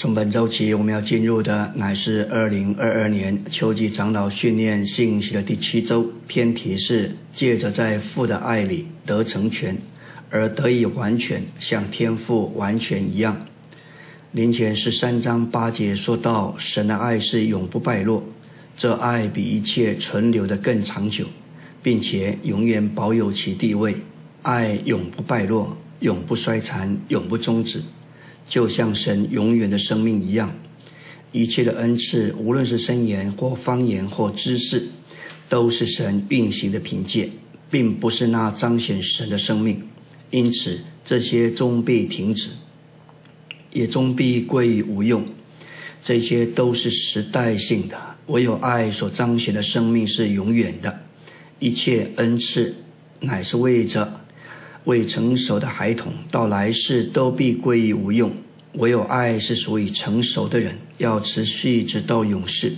从本周起，我们要进入的乃是二零二二年秋季长老训练信息的第七周，偏题是借着在父的爱里得成全，而得以完全，像天父完全一样。林前十三章八节说到，神的爱是永不败落，这爱比一切存留的更长久，并且永远保有其地位。爱永不败落，永不衰残，永不终止。就像神永远的生命一样，一切的恩赐，无论是声言或方言或知识，都是神运行的凭借，并不是那彰显神的生命。因此，这些终必停止，也终必归于无用。这些都是时代性的，唯有爱所彰显的生命是永远的。一切恩赐，乃是为着。未成熟的孩童到来世都必归于无用，唯有爱是属于成熟的人，要持续直到永世。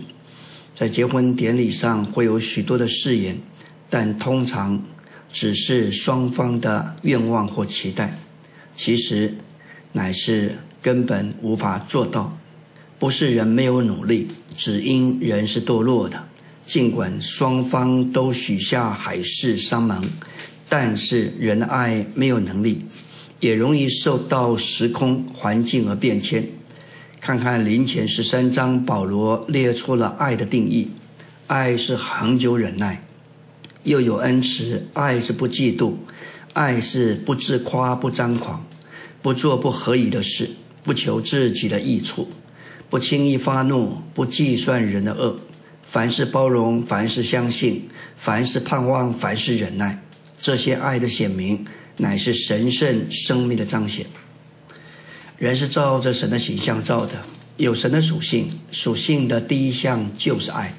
在结婚典礼上会有许多的誓言，但通常只是双方的愿望或期待，其实乃是根本无法做到。不是人没有努力，只因人是堕落的。尽管双方都许下海誓山盟。但是人的爱没有能力，也容易受到时空环境而变迁。看看林前十三章，保罗列出了爱的定义：爱是恒久忍耐，又有恩慈；爱是不嫉妒，爱是不自夸、不张狂，不做不合宜的事，不求自己的益处，不轻易发怒，不计算人的恶。凡事包容，凡事相信，凡事盼望，凡事忍耐。这些爱的显明，乃是神圣生命的彰显。人是照着神的形象造的，有神的属性，属性的第一项就是爱。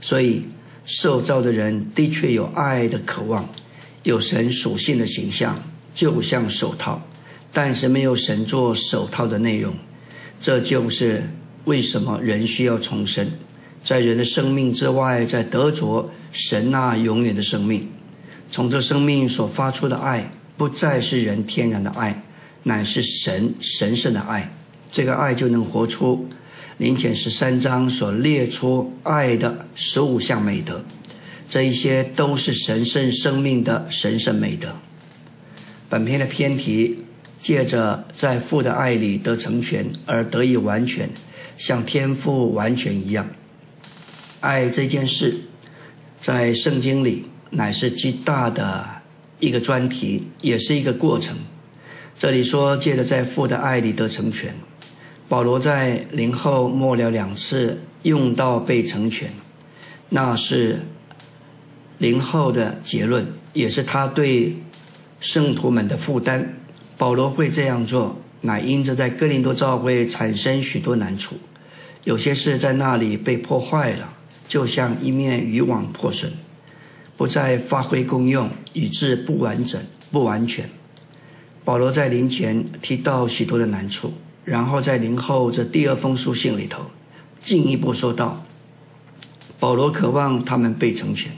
所以，受造的人的确有爱的渴望，有神属性的形象，就像手套，但是没有神做手套的内容。这就是为什么人需要重生，在人的生命之外，在得着神那永远的生命。从这生命所发出的爱，不再是人天然的爱，乃是神神圣的爱。这个爱就能活出林前十三章所列出爱的十五项美德。这一些都是神圣生命的神圣美德。本篇的篇题，借着在父的爱里得成全而得以完全，像天父完全一样。爱这件事，在圣经里。乃是极大的一个专题，也是一个过程。这里说借着在父的爱里得成全，保罗在灵后末了两次用到被成全，那是灵后的结论，也是他对圣徒们的负担。保罗会这样做，乃因着在哥林多教会产生许多难处，有些事在那里被破坏了，就像一面渔网破损。不再发挥功用，以致不完整、不完全。保罗在临前提到许多的难处，然后在临后这第二封书信里头，进一步说道：保罗渴望他们被成全。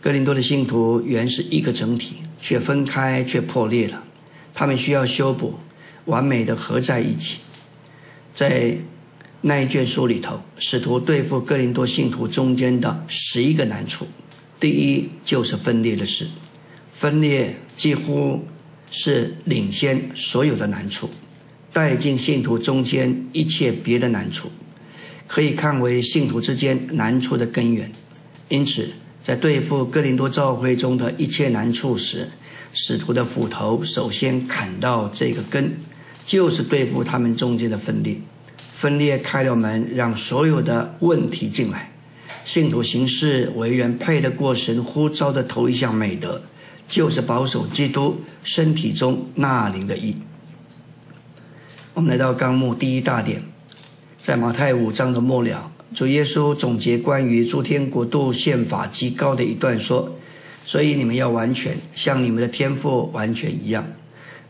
哥林多的信徒原是一个整体，却分开，却破裂了。他们需要修补，完美的合在一起。在那一卷书里头，使徒对付哥林多信徒中间的十一个难处。第一就是分裂的事，分裂几乎是领先所有的难处，带进信徒中间一切别的难处，可以看为信徒之间难处的根源。因此，在对付哥林多教会中的一切难处时，使徒的斧头首先砍到这个根，就是对付他们中间的分裂。分裂开了门，让所有的问题进来。信徒行事为人配得过神呼召的头一项美德，就是保守基督身体中那灵的意。我们来到纲目第一大点，在马太五章的末了，主耶稣总结关于诸天国度宪法极高的一段说：“所以你们要完全，像你们的天赋完全一样。”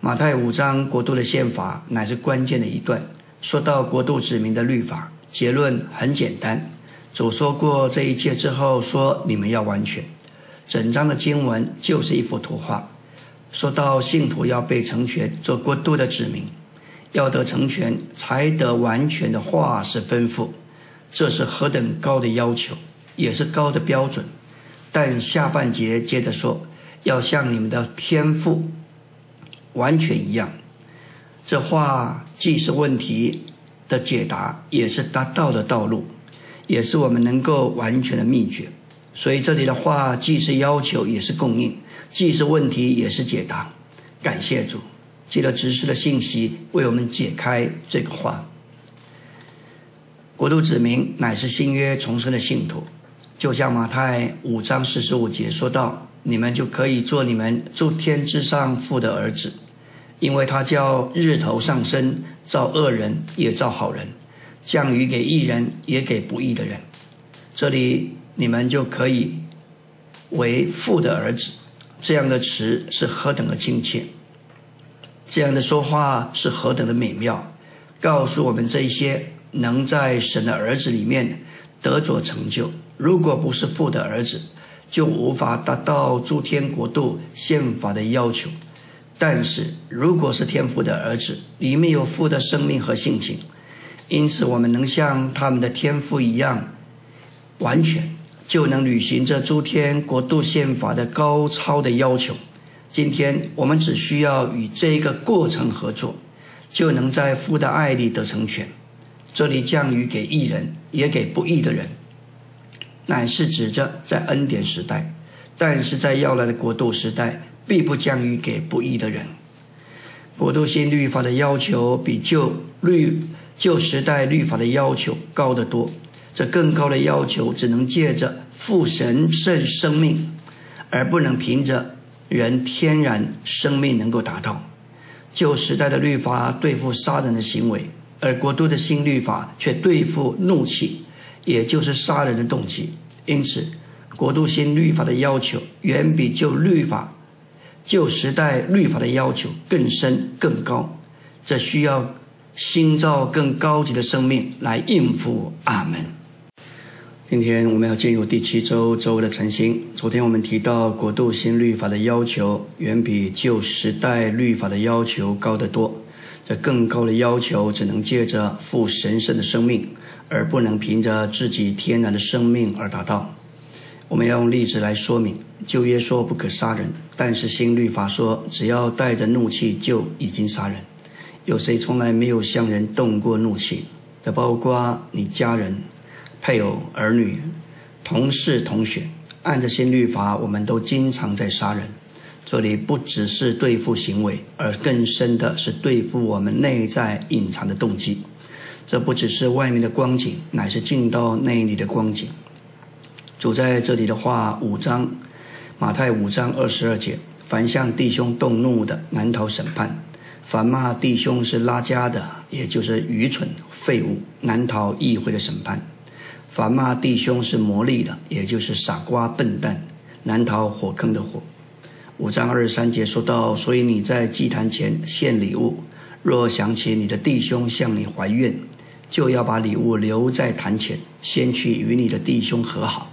马太五章国度的宪法乃是关键的一段，说到国度指明的律法，结论很简单。主说过这一切之后，说你们要完全。整章的经文就是一幅图画，说到信徒要被成全，做过度的指明，要得成全，才得完全的话是吩咐，这是何等高的要求，也是高的标准。但下半节接着说，要像你们的天赋完全一样。这话既是问题的解答，也是达到的道路，也是我们能够完全的秘诀。所以这里的话既是要求，也是供应；既是问题，也是解答。感谢主，借着指示的信息为我们解开这个话。国度子民乃是新约重生的信徒。就像马太五章四十五节说到：“你们就可以做你们诸天之上父的儿子，因为他叫日头上升，照恶人也照好人，降雨给义人也给不义的人。这里你们就可以为父的儿子。这样的词是何等的亲切，这样的说话是何等的美妙，告诉我们这些能在神的儿子里面得着成就。”如果不是父的儿子，就无法达到诸天国度宪法的要求；但是，如果是天父的儿子，里面有父的生命和性情，因此我们能像他们的天赋一样完全，就能履行这诸天国度宪法的高超的要求。今天我们只需要与这一个过程合作，就能在父的爱里得成全。这里降雨给义人，也给不义的人。乃是指着在恩典时代，但是在要来的国度时代，必不降雨给不义的人。国度新律法的要求比旧律旧时代律法的要求高得多。这更高的要求只能借着父神圣生命，而不能凭着人天然生命能够达到。旧时代的律法对付杀人的行为，而国度的新律法却对付怒气。也就是杀人的动机，因此，国度新律法的要求远比旧律法、旧时代律法的要求更深更高。这需要新造更高级的生命来应付。阿门。今天我们要进入第七周周的晨星。昨天我们提到，国度新律法的要求远比旧时代律法的要求高得多。这更高的要求只能借着父神圣的生命。而不能凭着自己天然的生命而达到。我们要用例子来说明。旧约说不可杀人，但是新律法说只要带着怒气就已经杀人。有谁从来没有向人动过怒气？这包括你家人、配偶、儿女、同事、同学。按着新律法，我们都经常在杀人。这里不只是对付行为，而更深的是对付我们内在隐藏的动机。这不只是外面的光景，乃是进到内里的光景。主在这里的话，五章，马太五章二十二节：凡向弟兄动怒的，难逃审判；凡骂弟兄是拉家的，也就是愚蠢废物，难逃议会的审判；凡骂弟兄是魔力的，也就是傻瓜笨蛋，难逃火坑的火。五章二十三节说到：所以你在祭坛前献礼物，若想起你的弟兄向你怀怨，就要把礼物留在坛前，先去与你的弟兄和好，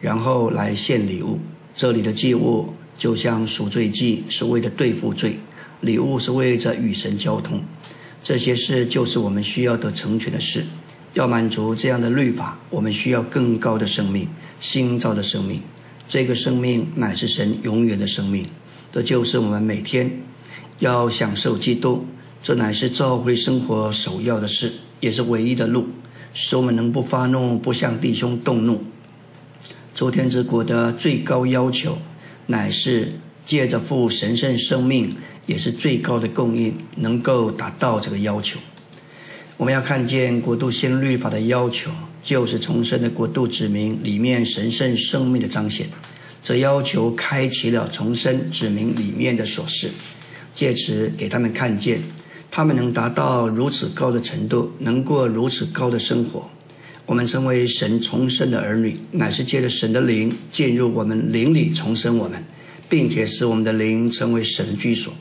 然后来献礼物。这里的祭物就像赎罪祭，是为了对付罪；礼物是为着与神交通。这些事就是我们需要得成全的事。要满足这样的律法，我们需要更高的生命，新造的生命。这个生命乃是神永远的生命。这就是我们每天要享受基督。这乃是教会生活首要的事。也是唯一的路，使我们能不发怒，不向弟兄动怒。周天之国的最高要求，乃是借着父神圣生命，也是最高的供应，能够达到这个要求。我们要看见国度新律法的要求，就是重生的国度指明里面神圣生命的彰显。这要求开启了重生指明里面的琐事，借此给他们看见。他们能达到如此高的程度，能过如此高的生活。我们成为神重生的儿女，乃是借着神的灵进入我们灵里重生我们，并且使我们的灵成为神居所。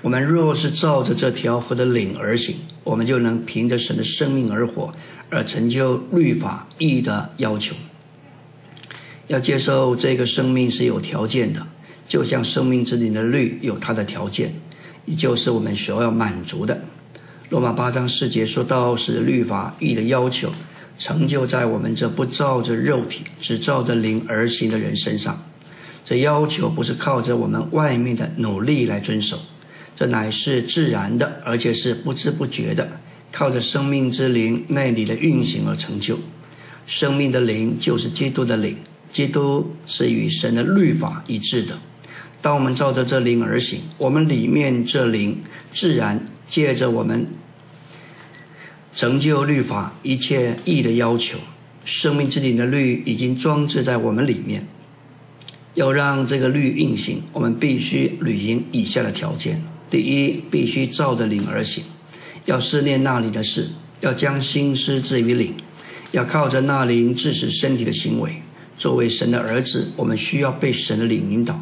我们若是照着这条河的灵而行，我们就能凭着神的生命而活，而成就律法义的要求。要接受这个生命是有条件的，就像生命之灵的律有它的条件。也就是我们所要满足的，罗马八章四节说到，是律法义的要求成就在我们这不照着肉体，只照着灵而行的人身上。这要求不是靠着我们外面的努力来遵守，这乃是自然的，而且是不知不觉的，靠着生命之灵那里的运行而成就。生命的灵就是基督的灵，基督是与神的律法一致的。当我们照着这灵而行，我们里面这灵自然借着我们成就律法一切义的要求。生命之灵的律已经装置在我们里面。要让这个律运行，我们必须履行以下的条件：第一，必须照着灵而行；要思念那里的事；要将心思置于灵；要靠着那灵致使身体的行为。作为神的儿子，我们需要被神的灵引导。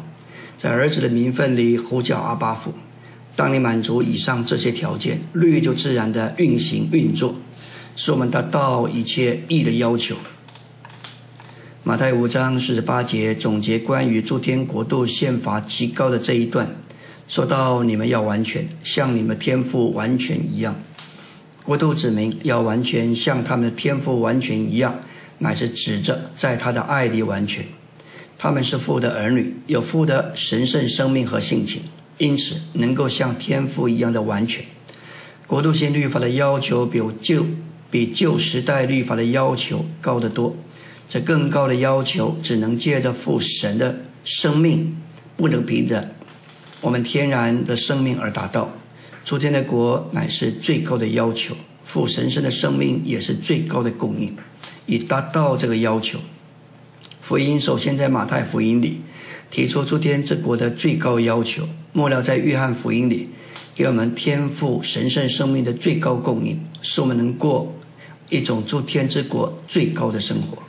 在儿子的名分里呼叫阿巴父。当你满足以上这些条件，律就自然的运行运作，使我们达到一切义的要求。马太五章四十八节总结关于诸天国度宪法极高的这一段，说到你们要完全，像你们天赋完全一样。国度子民要完全，像他们的天赋完全一样，乃是指着在他的爱里完全。他们是父的儿女，有父的神圣生命和性情，因此能够像天赋一样的完全。国度性律法的要求比旧比旧时代律法的要求高得多，这更高的要求只能借着父神的生命，不能凭着我们天然的生命而达到。诸天的国乃是最高的要求，父神圣的生命也是最高的供应，以达到这个要求。福音首先在马太福音里提出诸天之国的最高要求，末了在约翰福音里给我们天赋神圣生命的最高供应，使我们能过一种诸天之国最高的生活。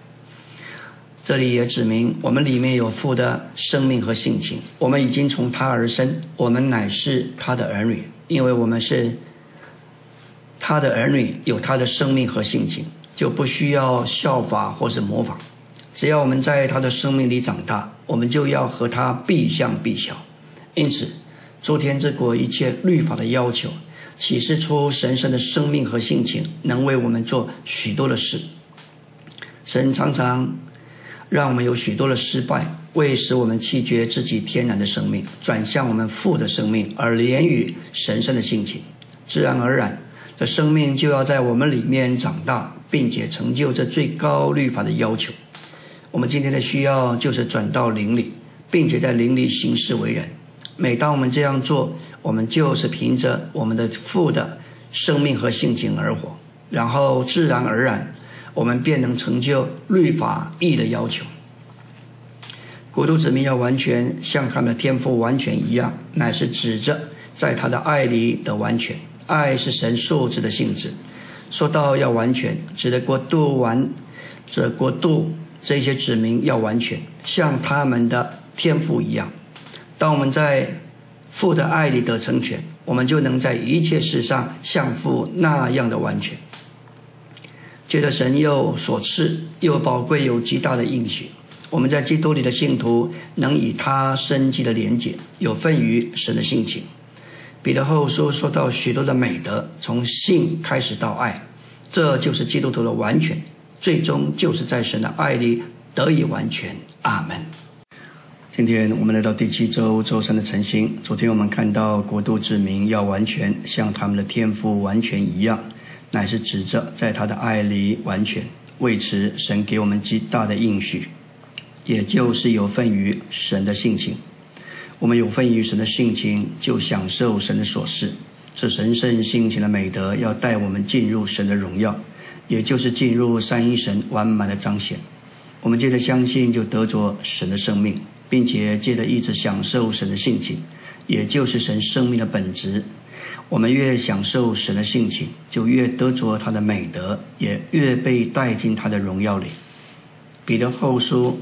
这里也指明我们里面有父的生命和性情，我们已经从他而生，我们乃是他的儿女，因为我们是他的儿女，有他的生命和性情，就不需要效法或是模仿。只要我们在他的生命里长大，我们就要和他必相必效。因此，诸天之国一切律法的要求，启示出神圣的生命和性情，能为我们做许多的事。神常常让我们有许多的失败，为使我们弃绝自己天然的生命，转向我们父的生命，而连于神圣的性情。自然而然，这生命就要在我们里面长大，并且成就这最高律法的要求。我们今天的需要就是转到灵里，并且在灵里行事为人。每当我们这样做，我们就是凭着我们的父的生命和性情而活，然后自然而然，我们便能成就律法义的要求。国度子民要完全像他们的天赋完全一样，乃是指着在他的爱里的完全。爱是神素质的性质。说到要完全，指的国度完，这国度。这些子民要完全像他们的天赋一样。当我们在父的爱里得成全，我们就能在一切事上像父那样的完全。觉得神又所赐又宝贵又极大的应许，我们在基督里的信徒能以他生机的连结，有份于神的性情。彼得后书说到许多的美德，从性开始到爱，这就是基督徒的完全。最终就是在神的爱里得以完全。阿门。今天我们来到第七周周三的晨星。昨天我们看到国度之民要完全像他们的天赋完全一样，乃是指着在他的爱里完全。为此，神给我们极大的应许，也就是有份于神的性情。我们有份于神的性情，就享受神的所事。这神圣性情的美德，要带我们进入神的荣耀。也就是进入三一神完满的彰显，我们借着相信就得着神的生命，并且借着一直享受神的性情，也就是神生命的本质。我们越享受神的性情，就越得着他的美德，也越被带进他的荣耀里。彼得后书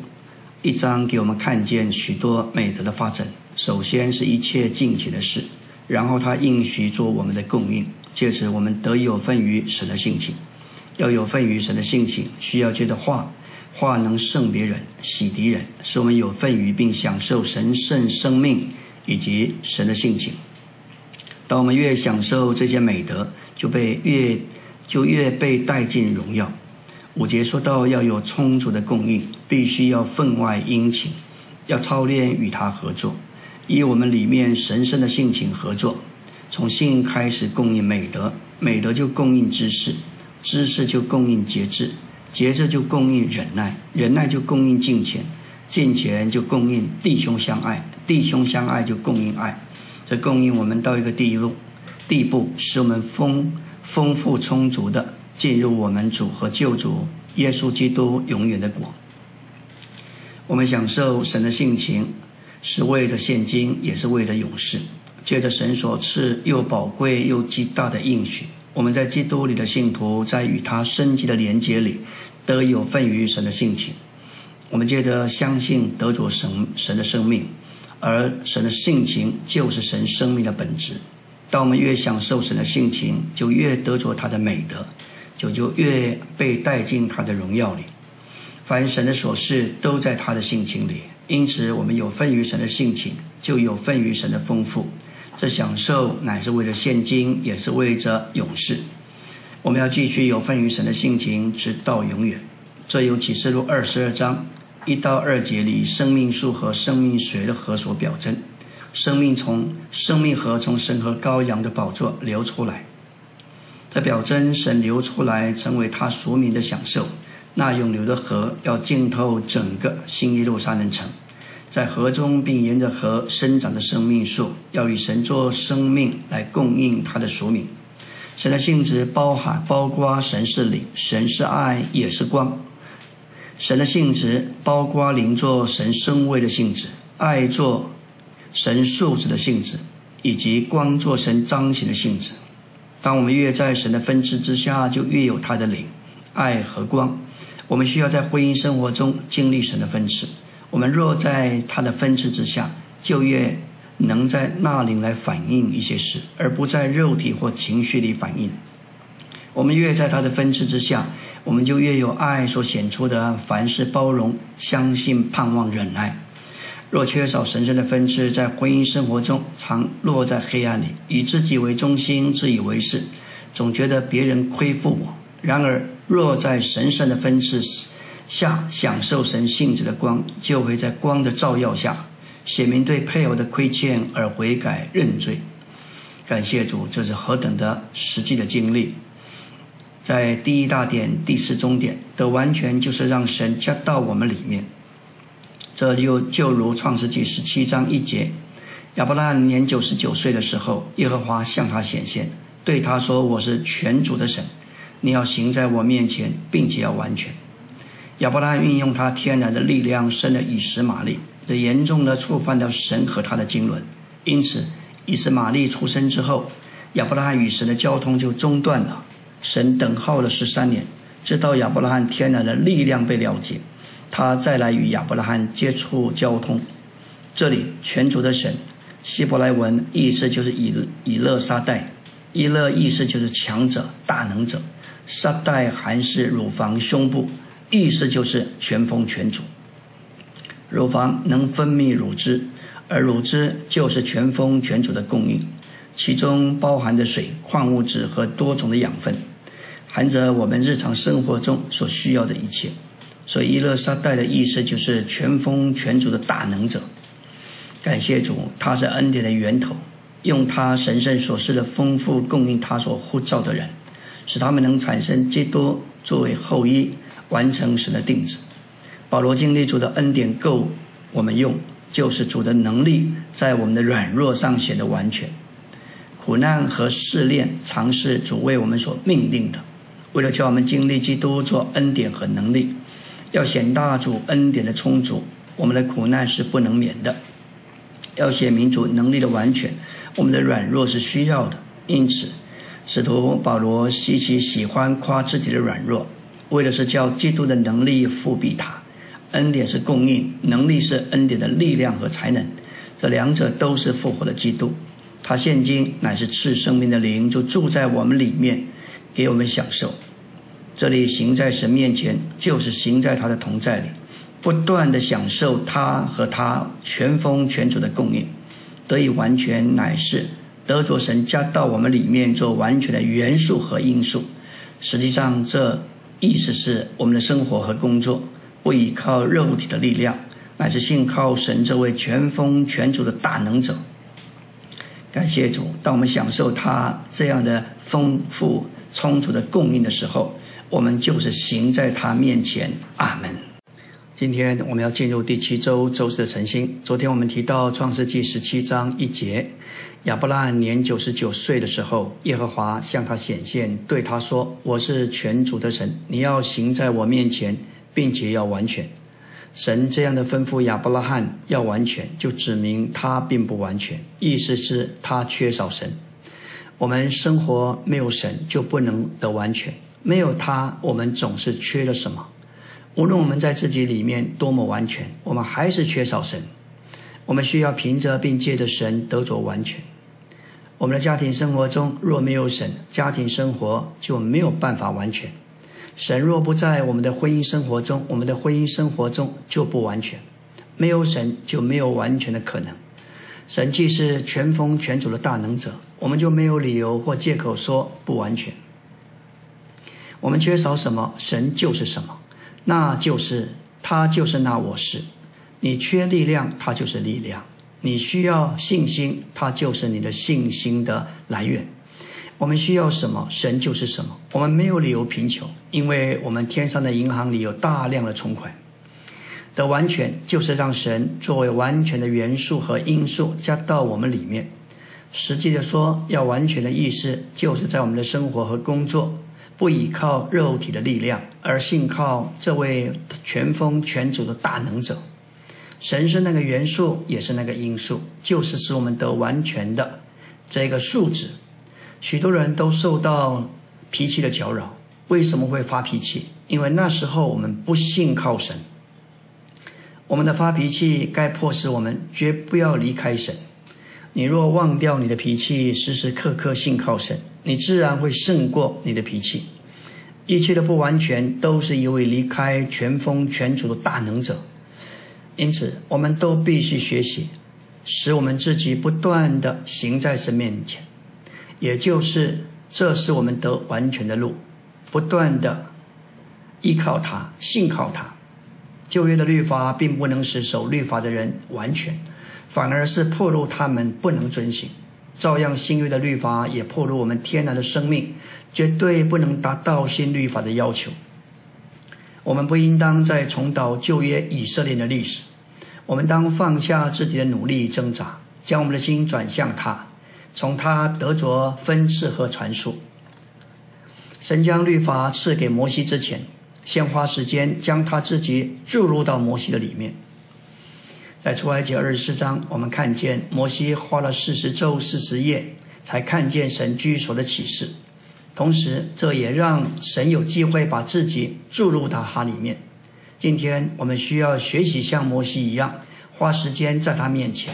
一章给我们看见许多美德的发展。首先是一切尽情的事，然后他应许做我们的供应，借此我们得有份于神的性情。要有份于神的性情，需要借着话，话能胜别人、洗敌人，使我们有份于并享受神圣生命以及神的性情。当我们越享受这些美德，就被越就越被带进荣耀。五节说到要有充足的供应，必须要分外殷勤，要操练与他合作，以我们里面神圣的性情合作。从性开始供应美德，美德就供应知识，知识就供应节制，节制就供应忍耐，忍耐就供应敬虔，敬虔就供应弟兄相爱，弟兄相爱就供应爱，这供应我们到一个地步，地步使我们丰丰富充足的。进入我们主和救主耶稣基督永远的国。我们享受神的性情，是为着现今，也是为着永世。借着神所赐又宝贵又极大的应许，我们在基督里的信徒，在与他生机的连接里，得有份于神的性情。我们借着相信得着神神的生命，而神的性情就是神生命的本质。当我们越享受神的性情，就越得着他的美德。就就越被带进他的荣耀里，凡神的所事都在他的性情里，因此我们有份于神的性情，就有份于神的丰富。这享受乃是为了现今，也是为着永世。我们要继续有份于神的性情，直到永远。这有启示录二十二章一到二节里，生命树和生命水的河所表征。生命从生命河从神和羔羊的宝座流出来。这表征神流出来，成为他属民的享受。那永流的河要浸透整个新耶路撒冷城，在河中并沿着河生长的生命树，要与神作生命来供应他的属民。神的性质包含包括神是灵，神是爱，也是光。神的性质包括灵作神生位的性质，爱作神素质的性质，以及光作神彰显的性质。当我们越在神的分支之下，就越有他的灵、爱和光。我们需要在婚姻生活中经历神的分支。我们若在他的分支之下，就越能在那灵来反映一些事，而不在肉体或情绪里反映。我们越在他的分支之下，我们就越有爱所显出的凡事包容、相信、盼望、忍耐。若缺少神圣的分支，在婚姻生活中常落在黑暗里，以自己为中心，自以为是，总觉得别人亏负我。然而，若在神圣的分支下享受神性质的光，就会在光的照耀下，写明对配偶的亏欠而悔改认罪。感谢主，这是何等的实际的经历！在第一大点、第四中点的完全，就是让神加到我们里面。这就就如创世纪十七章一节，亚伯拉罕年九十九岁的时候，耶和华向他显现，对他说：“我是全主的神，你要行在我面前，并且要完全。”亚伯拉罕运用他天然的力量生了以实玛利，这严重的触犯了神和他的经纶。因此，以实玛利出生之后，亚伯拉罕与神的交通就中断了。神等候了十三年，直到亚伯拉罕天然的力量被了解。他再来与亚伯拉罕接触交通，这里全族的神，希伯来文意思就是以以勒沙代，以勒意思就是强者、大能者，沙代还是乳房、胸部，意思就是全丰全主。乳房能分泌乳汁，而乳汁就是全丰全主的供应，其中包含着水、矿物质和多种的养分，含着我们日常生活中所需要的一切。所以，伊勒沙代的意思就是全丰全主的大能者。感谢主，他是恩典的源头，用他神圣所示的丰富供应他所呼召的人，使他们能产生基督作为后裔，完成神的定旨。保罗经历主的恩典够我们用，就是主的能力在我们的软弱上显得完全。苦难和试炼常是主为我们所命令的，为了叫我们经历基督做恩典和能力。要显大主恩典的充足，我们的苦难是不能免的；要显民主能力的完全，我们的软弱是需要的。因此，使徒保罗极其喜欢夸自己的软弱，为的是叫基督的能力复辟他。恩典是供应，能力是恩典的力量和才能，这两者都是复活的基督。他现今乃是赐生命的灵，就住在我们里面，给我们享受。这里行在神面前，就是行在他的同在里，不断的享受他和他全丰全主的供应，得以完全乃是得着神加到我们里面做完全的元素和因素。实际上，这意思是我们的生活和工作不依靠肉体的力量，乃是信靠神这位全丰全主的大能者。感谢主，当我们享受他这样的丰富充足的供应的时候，我们就是行在他面前。阿门。今天我们要进入第七周周四的晨星。昨天我们提到创世纪十七章一节，亚伯拉罕年九十九岁的时候，耶和华向他显现，对他说：“我是全主的神，你要行在我面前，并且要完全。”神这样的吩咐亚伯拉罕要完全，就指明他并不完全，意思是他缺少神。我们生活没有神，就不能得完全；没有他，我们总是缺了什么。无论我们在自己里面多么完全，我们还是缺少神。我们需要凭着并借着神得着完全。我们的家庭生活中若没有神，家庭生活就没有办法完全。神若不在我们的婚姻生活中，我们的婚姻生活中就不完全。没有神就没有完全的可能。神既是全丰全主的大能者，我们就没有理由或借口说不完全。我们缺少什么，神就是什么。那就是他就是那我是，你缺力量，他就是力量；你需要信心，他就是你的信心的来源。我们需要什么，神就是什么。我们没有理由贫穷，因为我们天上的银行里有大量的存款。的完全就是让神作为完全的元素和因素加到我们里面。实际的说，要完全的意思，就是在我们的生活和工作。不依靠肉体的力量，而信靠这位全丰全主的大能者。神是那个元素，也是那个因素，就是使我们得完全的这个素质。许多人都受到脾气的搅扰，为什么会发脾气？因为那时候我们不信靠神。我们的发脾气该迫使我们绝不要离开神。你若忘掉你的脾气，时时刻刻信靠神。你自然会胜过你的脾气，一切的不完全都是一位离开全丰全主的大能者，因此我们都必须学习，使我们自己不断的行在神面前，也就是这是我们得完全的路，不断的依靠他，信靠他。旧约的律法并不能使守律法的人完全，反而是破露他们不能遵行。照样，新约的律法也破入我们天然的生命，绝对不能达到新律法的要求。我们不应当再重蹈旧约以色列的历史，我们当放下自己的努力挣扎，将我们的心转向他，从他得着分赐和传述。神将律法赐给摩西之前，先花时间将他自己注入到摩西的里面。在出埃及二十四章，我们看见摩西花了四十周四十夜，才看见神居所的启示。同时，这也让神有机会把自己注入到他里面。今天我们需要学习像摩西一样，花时间在他面前，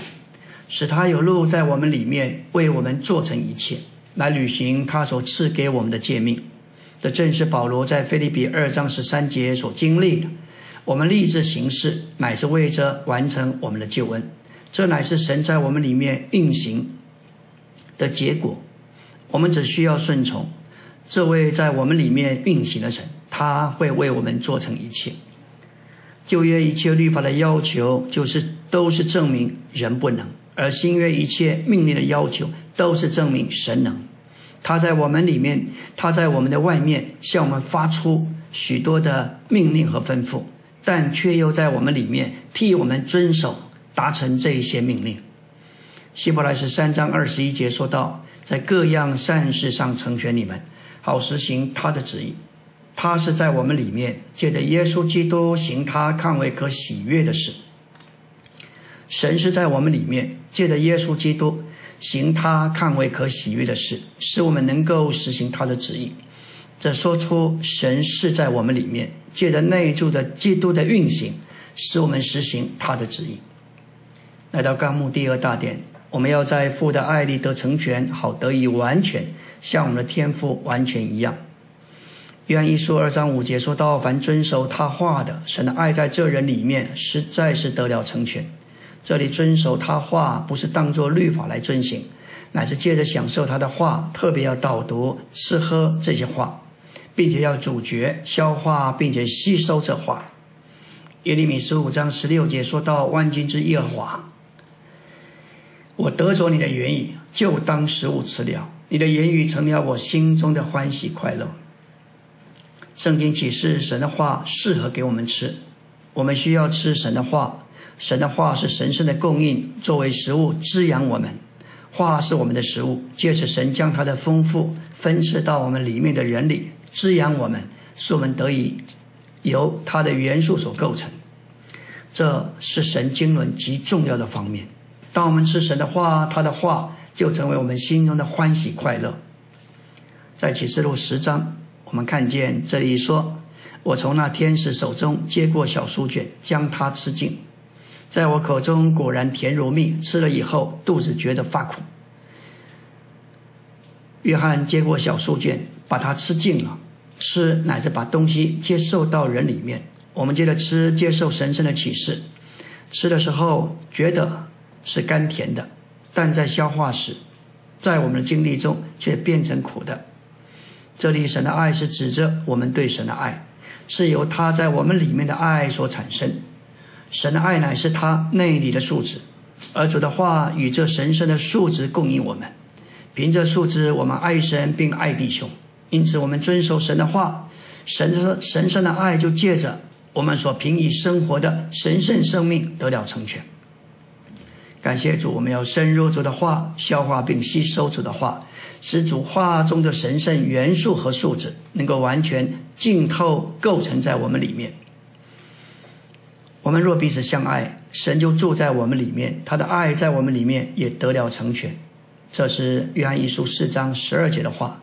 使他有路在我们里面，为我们做成一切，来履行他所赐给我们的诫命。这正是保罗在腓立比二章十三节所经历的。我们立志行事，乃是为着完成我们的救恩。这乃是神在我们里面运行的结果。我们只需要顺从这位在我们里面运行的神，他会为我们做成一切。旧约一切律法的要求，就是都是证明人不能；而新约一切命令的要求，都是证明神能。他在我们里面，他在我们的外面，向我们发出许多的命令和吩咐。但却又在我们里面替我们遵守达成这一些命令。希伯来斯三章二十一节说到，在各样善事上成全你们，好实行他的旨意。他是在我们里面借着耶稣基督行他看为可喜悦的事。神是在我们里面借着耶稣基督行他看为可喜悦的事，使我们能够实行他的旨意。这说出神是在我们里面，借着内住的基督的运行，使我们实行他的旨意。来到纲目第二大点，我们要在父的爱里得成全，好得以完全，像我们的天父完全一样。约翰一书二章五节说到：凡遵守他话的，神的爱在这人里面实在是得了成全。这里遵守他话，不是当作律法来遵行，乃是借着享受他的话，特别要导读、吃喝这些话，并且要咀嚼、消化，并且吸收这话。耶利米十五章十六节说到：“万军之耶和华，我得着你的言语，就当食物吃了。你的言语成了我心中的欢喜快乐。”圣经启示神的话适合给我们吃，我们需要吃神的话。神的话是神圣的供应，作为食物滋养我们。话是我们的食物，借此神将他的丰富分赐到我们里面的人里，滋养我们，使我们得以由它的元素所构成。这是神经纶极重要的方面。当我们吃神的话，他的话就成为我们心中的欢喜快乐。在启示录十章，我们看见这里说：“我从那天使手中接过小书卷，将它吃尽。”在我口中果然甜如蜜，吃了以后肚子觉得发苦。约翰接过小书卷，把它吃尽了。吃乃是把东西接受到人里面。我们接着吃，接受神圣的启示。吃的时候觉得是甘甜的，但在消化时，在我们的经历中却变成苦的。这里神的爱是指着我们对神的爱，是由他在我们里面的爱所产生。神的爱乃是他内里的素质，而主的话与这神圣的素质供应我们。凭着素质，我们爱神并爱弟兄，因此我们遵守神的话，神神圣的爱就借着我们所凭以生活的神圣生命得了成全。感谢主，我们要深入主的话，消化并吸收主的话，使主话中的神圣元素和素质能够完全浸透构成在我们里面。我们若彼此相爱，神就住在我们里面，他的爱在我们里面也得了成全。这是约翰一书四章十二节的话。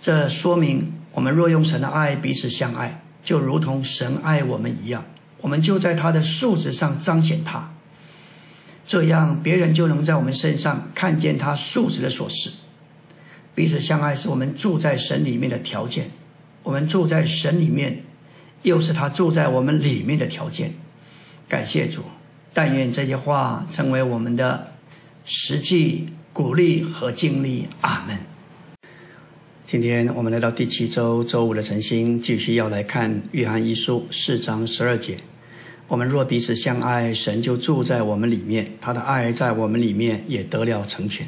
这说明我们若用神的爱彼此相爱，就如同神爱我们一样，我们就在他的素质上彰显他。这样别人就能在我们身上看见他素质的所示。彼此相爱是我们住在神里面的条件，我们住在神里面，又是他住在我们里面的条件。感谢主，但愿这些话成为我们的实际鼓励和经历。阿门。今天我们来到第七周周五的晨星，继续要来看约翰一书四章十二节。我们若彼此相爱，神就住在我们里面，他的爱在我们里面也得了成全。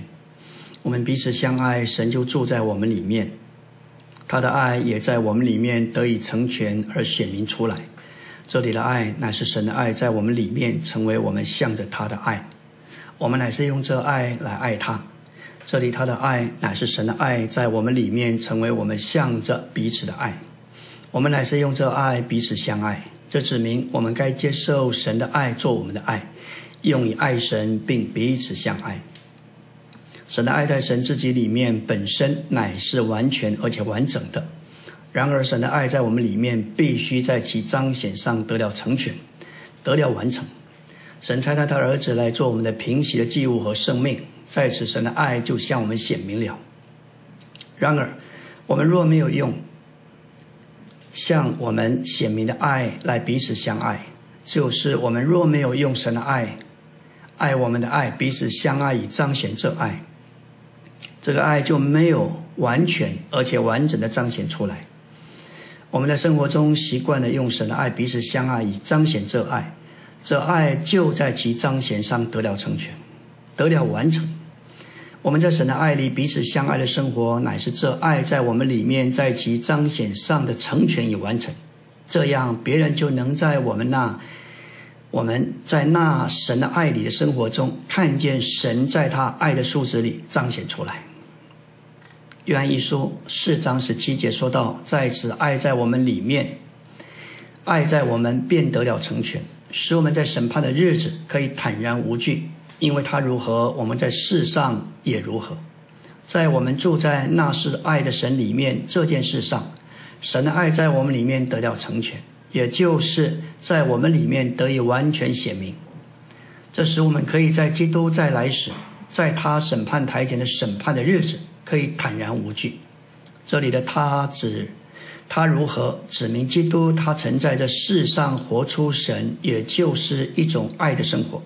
我们彼此相爱，神就住在我们里面，他的爱也在我们里面得以成全而显明出来。这里的爱乃是神的爱，在我们里面成为我们向着他的爱，我们乃是用这爱来爱他。这里他的爱乃是神的爱，在我们里面成为我们向着彼此的爱，我们乃是用这爱彼此相爱。这指明我们该接受神的爱做我们的爱，用以爱神并彼此相爱。神的爱在神自己里面本身乃是完全而且完整的。然而，神的爱在我们里面必须在其彰显上得了成全，得了完成。神差他的儿子来做我们的平息的祭物和生命，在此神的爱就向我们显明了。然而，我们若没有用向我们显明的爱来彼此相爱，就是我们若没有用神的爱爱我们的爱彼此相爱以彰显这爱，这个爱就没有完全而且完整的彰显出来。我们在生活中习惯了用神的爱彼此相爱，以彰显这爱，这爱就在其彰显上得了成全，得了完成。我们在神的爱里彼此相爱的生活，乃是这爱在我们里面在其彰显上的成全与完成。这样，别人就能在我们那我们在那神的爱里的生活中，看见神在他爱的数值里彰显出来。约翰一书四章十七节说到：“在此爱在我们里面，爱在我们便得了成全，使我们在审判的日子可以坦然无惧，因为他如何，我们在世上也如何。在我们住在那是爱的神里面这件事上，神的爱在我们里面得了成全，也就是在我们里面得以完全显明。这使我们可以在基督再来时，在他审判台前的审判的日子。”可以坦然无惧。这里的他指他如何指明基督，他曾在这世上活出神，也就是一种爱的生活。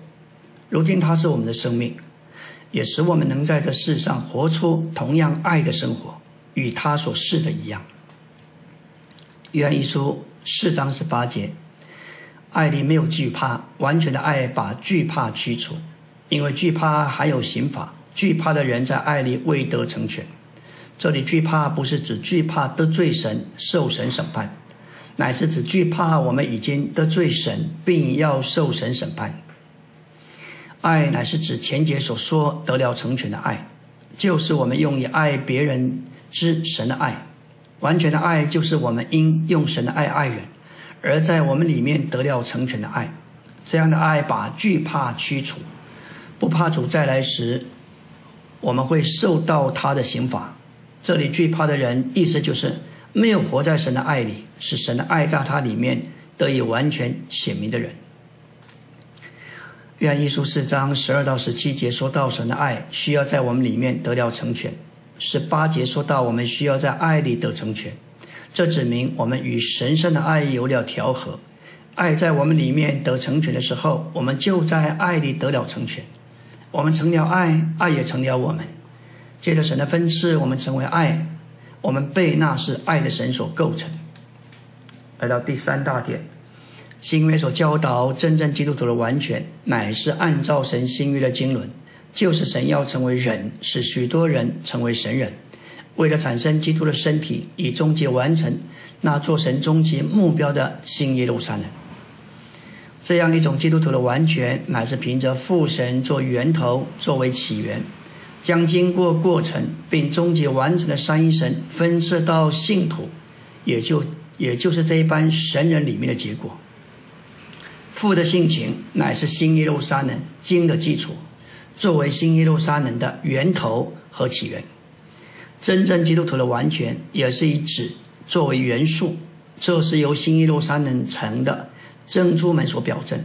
如今他是我们的生命，也使我们能在这世上活出同样爱的生活，与他所示的一样。约翰一书四章十八节，爱里没有惧怕，完全的爱把惧怕驱除，因为惧怕还有刑罚，惧怕的人在爱里未得成全。这里惧怕不是指惧怕得罪神、受神审判，乃是指惧怕我们已经得罪神，并要受神审判。爱乃是指前节所说得了成全的爱，就是我们用以爱别人之神的爱。完全的爱就是我们应用神的爱爱人，而在我们里面得了成全的爱。这样的爱把惧怕驱除，不怕主再来时，我们会受到他的刑罚。这里惧怕的人，意思就是没有活在神的爱里，使神的爱在他里面得以完全显明的人。约翰一书四章十二到十七节说到神的爱需要在我们里面得了成全，十八节说到我们需要在爱里得成全，这指明我们与神圣的爱有了调和，爱在我们里面得成全的时候，我们就在爱里得了成全，我们成了爱，爱也成了我们。借着神的分赐，我们成为爱，我们被那是爱的神所构成。来到第三大点。新约所教导真正基督徒的完全，乃是按照神新约的经纶，就是神要成为人，使许多人成为神人，为了产生基督的身体，以终结完成那做神终极目标的新耶路撒冷。这样一种基督徒的完全，乃是凭着父神做源头作为起源，将经过过程并终结完成的三一神分赐到信徒，也就也就是这一班神人里面的结果。父的性情乃是新耶路撒冷经的基础，作为新耶路撒冷的源头和起源。真正基督徒的完全也是以纸作为元素，这是由新耶路撒冷城的珍珠门所表证。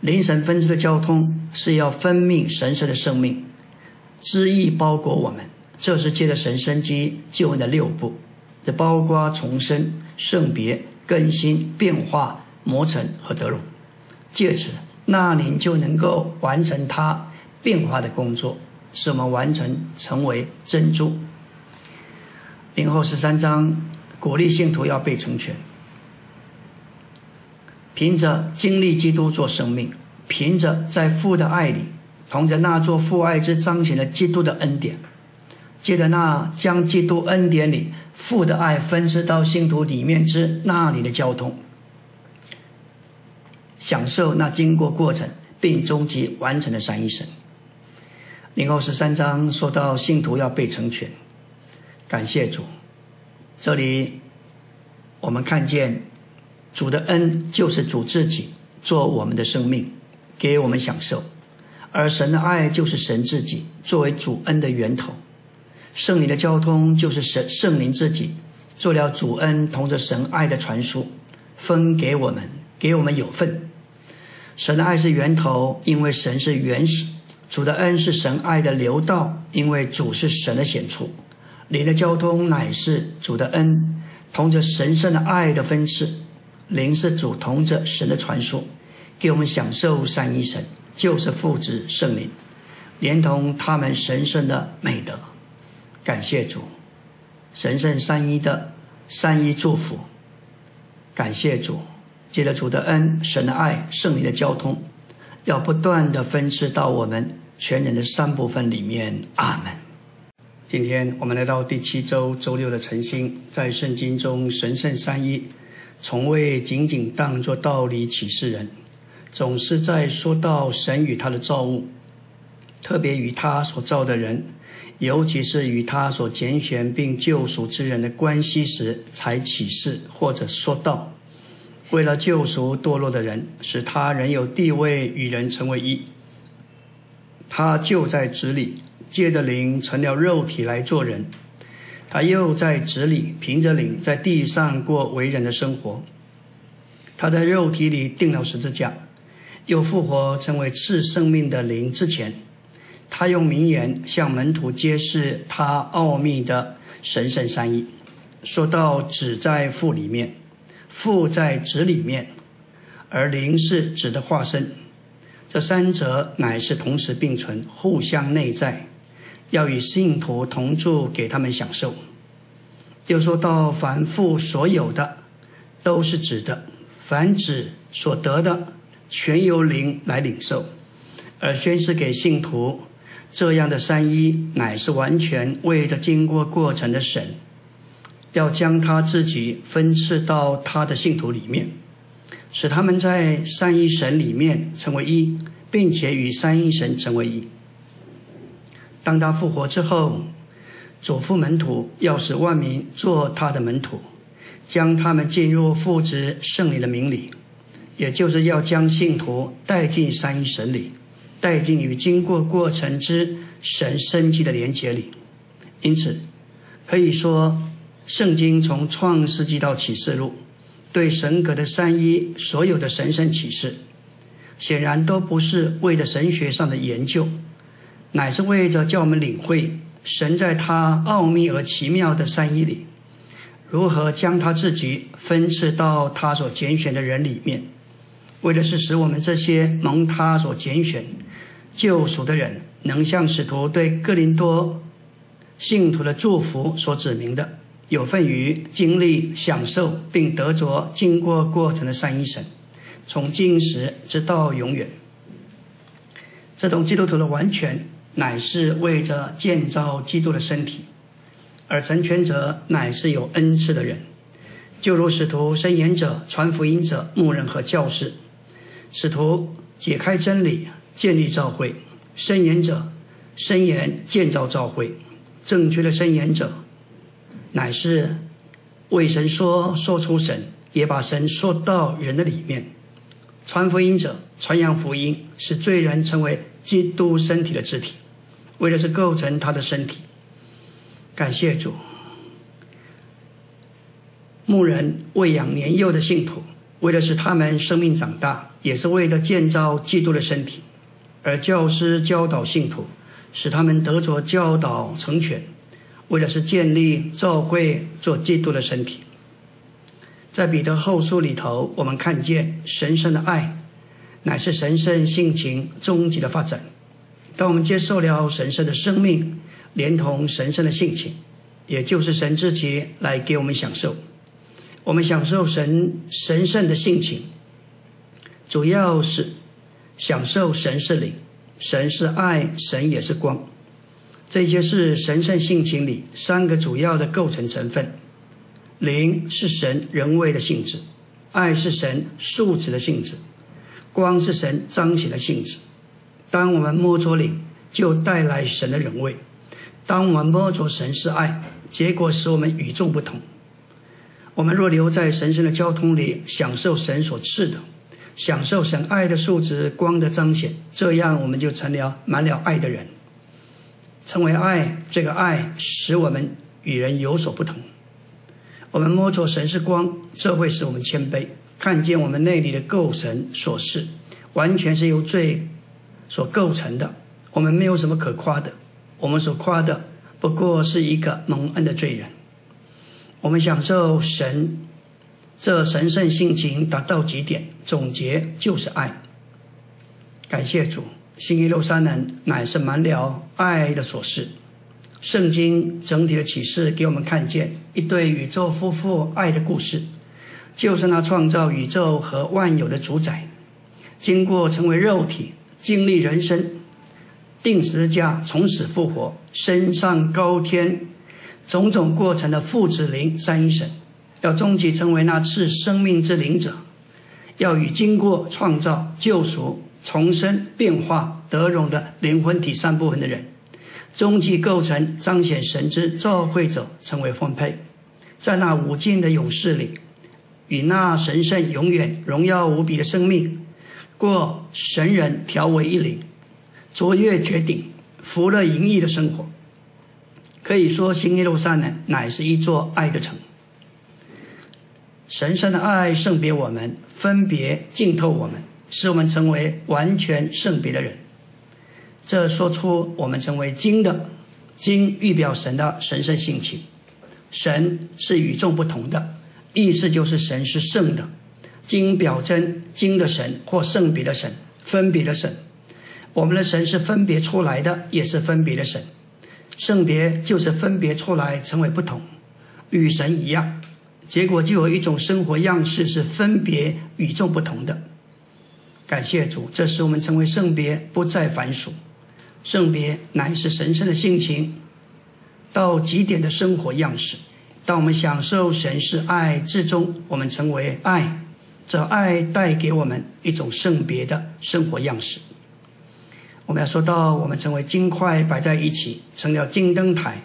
灵神分支的交通是要分命神圣的生命，之意包裹我们，这是借着神生机救恩的六步，这包括重生、圣别、更新、变化。磨成和德鲁，借此那灵就能够完成它变化的工作，使我们完成成为珍珠。零后十三章鼓励信徒要被成全，凭着经历基督做生命，凭着在父的爱里，同着那座父爱之彰显了基督的恩典，借着那将基督恩典里父的爱分支到信徒里面之那里的交通。享受那经过过程并终极完成的三一神。零后十三章说到信徒要被成全，感谢主。这里我们看见主的恩就是主自己做我们的生命，给我们享受；而神的爱就是神自己作为主恩的源头。圣灵的交通就是神圣灵自己做了主恩同着神爱的传输，分给我们，给我们有份。神的爱是源头，因为神是原始；主的恩是神爱的流道，因为主是神的显处。灵的交通乃是主的恩，同着神圣的爱的分赐。灵是主同着神的传说，给我们享受三一神，就是父子圣灵，连同他们神圣的美德。感谢主，神圣三一的三一祝福。感谢主。借着主的恩、神的爱、圣灵的交通，要不断的分赐到我们全人的三部分里面。阿门。今天我们来到第七周周六的晨星，在圣经中神圣三一，从未仅仅当作道理启示人，总是在说到神与他的造物，特别与他所造的人，尤其是与他所拣选并救赎之人的关系时，才启示或者说道。为了救赎堕落的人，使他仍有地位与人成为一，他就在子里借着灵成了肉体来做人，他又在子里凭着灵在地上过为人的生活。他在肉体里定了十字架，又复活成为赐生命的灵之前，他用名言向门徒揭示他奥秘的神圣善意，说到子在父里面。父在子里面，而灵是子的化身。这三者乃是同时并存，互相内在，要与信徒同住，给他们享受。又说到凡父所有的，都是指的；凡子所得的，全由灵来领受，而宣示给信徒。这样的三一，乃是完全为着经过过程的神，要将他自己分赐到他的信徒里面。使他们在三一神里面成为一，并且与三一神成为一。当他复活之后，嘱咐门徒要使万民做他的门徒，将他们进入父子圣灵的名里，也就是要将信徒带进三一神里，带进与经过过程之神生机的连结里。因此，可以说，圣经从创世纪到启示录。对神格的三一，所有的神圣启示，显然都不是为着神学上的研究，乃是为着叫我们领会神在他奥秘而奇妙的三一里，如何将他自己分赐到他所拣选的人里面，为的是使我们这些蒙他所拣选、救赎的人，能像使徒对哥林多信徒的祝福所指明的。有份于经历、享受并得着经过过程的三一神，从今时直到永远。这种基督徒的完全，乃是为着建造基督的身体，而成全者乃是有恩赐的人，就如使徒、申言者、传福音者、牧人和教士。使徒解开真理，建立教会；申言者申言建造教会，正确的申言者。乃是为神说说出神，也把神说到人的里面。传福音者传扬福音，使罪人成为基督身体的肢体，为的是构成他的身体。感谢主。牧人喂养年幼的信徒，为的是他们生命长大，也是为了建造基督的身体。而教师教导信徒，使他们得着教导成全。为的是建立教会做基督的身体，在彼得后书里头，我们看见神圣的爱乃是神圣性情终极的发展。当我们接受了神圣的生命，连同神圣的性情，也就是神自己来给我们享受，我们享受神神圣的性情，主要是享受神是灵，神是爱，神也是光。这些是神圣性情里三个主要的构成成分：灵是神人为的性质，爱是神素质的性质，光是神彰显的性质。当我们摸着灵，就带来神的人位；当我们摸着神是爱，结果使我们与众不同。我们若留在神圣的交通里，享受神所赐的，享受神爱的素质、光的彰显，这样我们就成了满了爱的人。成为爱，这个爱使我们与人有所不同。我们摸着神是光，这会使我们谦卑，看见我们内里的构成所示，完全是由罪所构成的。我们没有什么可夸的，我们所夸的不过是一个蒙恩的罪人。我们享受神这神圣性情达到极点，总结就是爱。感谢主。新耶路三人乃是满了爱的所示。圣经整体的启示给我们看见一对宇宙夫妇爱的故事，就是那创造宇宙和万有的主宰，经过成为肉体，经历人生，定时字架，从死复活，升上高天，种种过程的父子灵三一神，要终极成为那赐生命之灵者，要与经过创造救赎。重生、变化、得荣的灵魂体三部分的人，终极构成彰显神之召会者，成为分配，在那无尽的勇士里，与那神圣、永远、荣耀无比的生命，过神人调为一灵，卓越绝顶、福乐盈溢的生活。可以说，新耶路撒冷乃是一座爱的城，神圣的爱圣别我们，分别浸透我们。使我们成为完全圣别的人，这说出我们成为金的，金预表神的神圣性情，神是与众不同的，意思就是神是圣的，金表征金的神或圣别的神，分别的神。我们的神是分别出来的，也是分别的神。圣别就是分别出来，成为不同，与神一样，结果就有一种生活样式是分别与众不同的。感谢主，这使我们成为圣别，不再凡俗。圣别乃是神圣的性情，到极点的生活样式。当我们享受神是爱之中，我们成为爱，这爱带给我们一种圣别的生活样式。我们要说到，我们成为金块摆在一起，成了金灯台，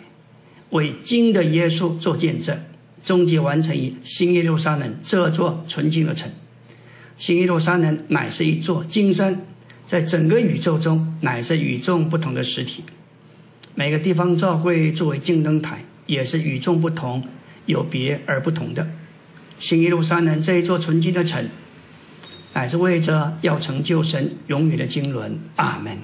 为金的耶稣做见证，终结完成于新耶路撒冷这座纯净的城。新耶路撒冷乃是一座金山，在整个宇宙中乃是与众不同的实体。每个地方教会作为金灯台，也是与众不同、有别而不同的。新耶路撒冷这一座纯净的城。乃是为着要成就神永远的经纶，阿门。